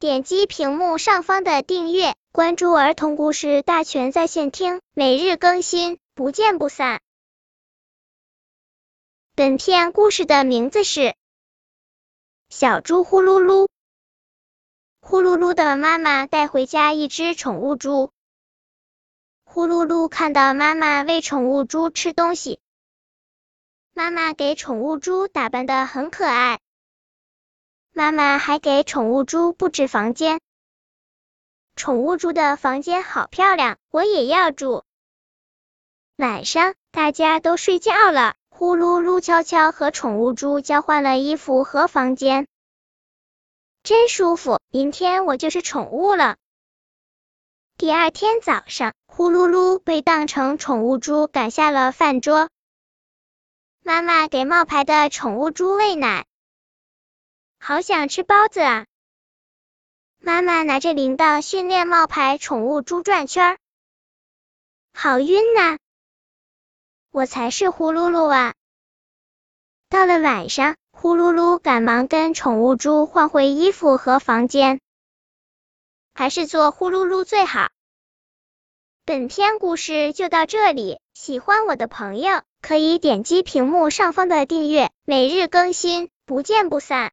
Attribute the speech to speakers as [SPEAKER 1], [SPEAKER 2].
[SPEAKER 1] 点击屏幕上方的订阅，关注儿童故事大全在线听，每日更新，不见不散。本片故事的名字是《小猪呼噜噜》。呼噜噜的妈妈带回家一只宠物猪。呼噜噜看到妈妈喂宠物猪吃东西，妈妈给宠物猪打扮的很可爱。妈妈还给宠物猪布置房间，宠物猪的房间好漂亮，我也要住。晚上大家都睡觉了，呼噜噜悄悄和宠物猪交换了衣服和房间，真舒服。明天我就是宠物了。第二天早上，呼噜噜被当成宠物猪赶下了饭桌，妈妈给冒牌的宠物猪喂奶。好想吃包子啊！妈妈拿着铃铛训练冒牌宠物猪转圈，好晕呐！我才是呼噜噜啊！到了晚上，呼噜噜赶忙跟宠物猪换回衣服和房间，还是做呼噜噜最好。本篇故事就到这里，喜欢我的朋友可以点击屏幕上方的订阅，每日更新，不见不散。